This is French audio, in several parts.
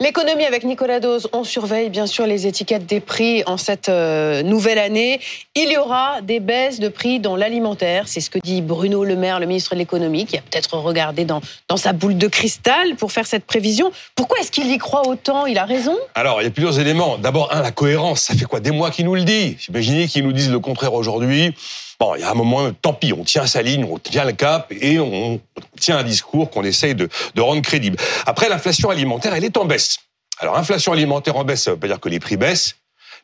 L'économie avec Nicolas Dose, on surveille bien sûr les étiquettes des prix en cette euh, nouvelle année. Il y aura des baisses de prix dans l'alimentaire, c'est ce que dit Bruno Le Maire, le ministre de l'économie, qui a peut-être regardé dans, dans sa boule de cristal pour faire cette prévision. Pourquoi est-ce qu'il y croit autant? Il a raison? Alors, il y a plusieurs éléments. D'abord, un, la cohérence. Ça fait quoi? Des mois qu'il nous le dit. Imaginez qu'il nous dise le contraire aujourd'hui. Bon, il y a un moment, tant pis, on tient sa ligne, on tient le cap et on tient un discours qu'on essaye de, rendre crédible. Après, l'inflation alimentaire, elle est en baisse. Alors, inflation alimentaire en baisse, ça veut pas dire que les prix baissent,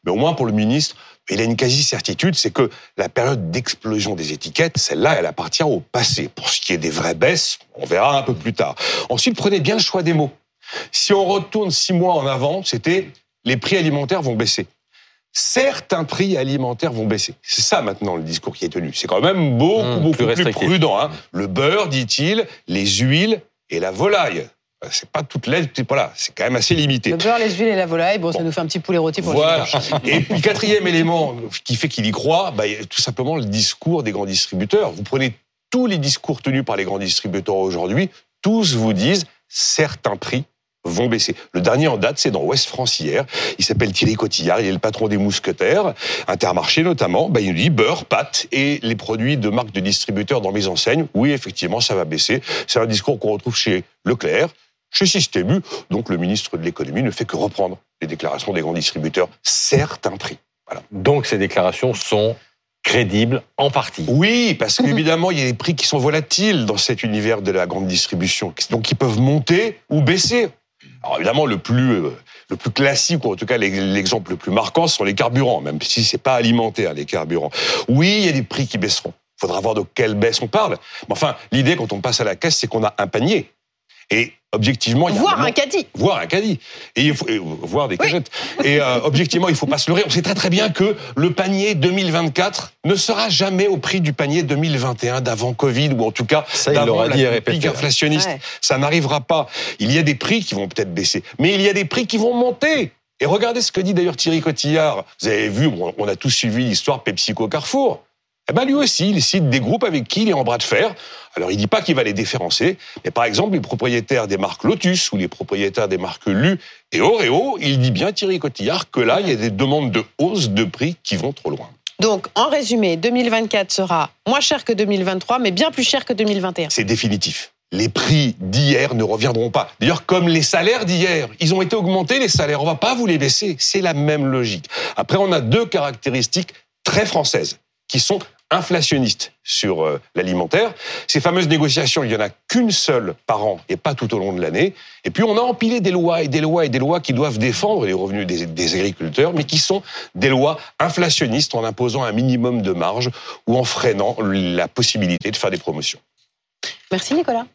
mais au moins pour le ministre, il a une quasi-certitude, c'est que la période d'explosion des étiquettes, celle-là, elle appartient au passé. Pour ce qui est des vraies baisses, on verra un peu plus tard. Ensuite, prenez bien le choix des mots. Si on retourne six mois en avant, c'était les prix alimentaires vont baisser certains prix alimentaires vont baisser. C'est ça maintenant le discours qui est tenu. C'est quand même beaucoup, Mmh, beaucoup plus plus, prudent. Hein. Le beurre, dit-il, les huiles et la volaille. C'est pas toute l'aide, voilà, c'est quand même assez limité. Le beurre, les huiles et la volaille, bon, ça nous fait un petit poulet rôti pour Voilà. le. Et puis quatrième élément qui fait qu'il y croit, bah, tout simplement le discours des grands distributeurs. Vous prenez tous les discours tenus par les grands distributeurs aujourd'hui, tous vous disent certains prix vont baisser. Le dernier en date, c'est dans Ouest France hier. Il s'appelle Thierry Cotillard, il est le patron des mousquetaires, Intermarché notamment. Bah, il nous dit beurre, pâtes et les produits de marques de distributeurs dans mes enseignes. Oui, effectivement, ça va baisser. C'est un discours qu'on retrouve chez Leclerc, chez Système U. Donc le ministre de l'économie ne fait que reprendre les déclarations des grands distributeurs. Certains prix. Donc ces déclarations sont crédibles en partie. Oui, parce qu'évidemment, il y a des prix qui sont volatiles dans cet univers de la grande distribution, donc qui peuvent monter ou baisser. Alors évidemment, le plus euh, le plus classique, ou en tout cas l'exemple le plus marquant, sont les carburants, même si c'est pas alimentaire les carburants. Oui, il y a des prix qui baisseront. Il faudra voir de quelle baisse on parle. Mais enfin, l'idée quand on passe à la caisse, c'est qu'on a un panier. Et objectivement, il y a Voire moment- un caddie. Voir un caddie. Et il faut, et voir des cagettes. Et euh, objectivement, il faut pas se leurrer. On sait très très bien que le panier 2024 ne sera jamais au prix du panier 2021 d'avant Covid, ou en tout cas Ça, il d'avant la répété. inflationniste. Ouais. Ça n'arrivera pas. Il y a des prix qui vont peut-être baisser, mais il y a des prix qui vont monter. Et regardez ce que dit d'ailleurs Thierry Cotillard. Vous avez vu, on on a tous suivi l'histoire PepsiCo Carrefour. Eh ben lui aussi, il cite des groupes avec qui il est en bras de fer. Alors il dit pas qu'il va les déférencer, mais par exemple les propriétaires des marques Lotus ou les propriétaires des marques Lu et Oreo, il dit bien Thierry Cotillard que là il y a des demandes de hausse de prix qui vont trop loin. Donc, en résumé, 2024 sera moins cher que 2023, mais bien plus cher que 2021. C'est définitif. Les prix d'hier ne reviendront pas. D'ailleurs, comme les salaires d'hier, ils ont été augmentés, les salaires. On va pas vous les baisser. C'est la même logique. Après, on a deux caractéristiques très françaises qui sont inflationnistes sur euh, l'alimentaire. Ces fameuses négociations, il y en a qu'une seule par an et pas tout au long de l'année. Et puis, on a empilé des lois et des lois et des lois qui doivent défendre les revenus des, des agriculteurs, mais qui sont des lois inflationnistes en imposant un minimum de marge ou en freinant la possibilité de faire des promotions. Merci Nicolas.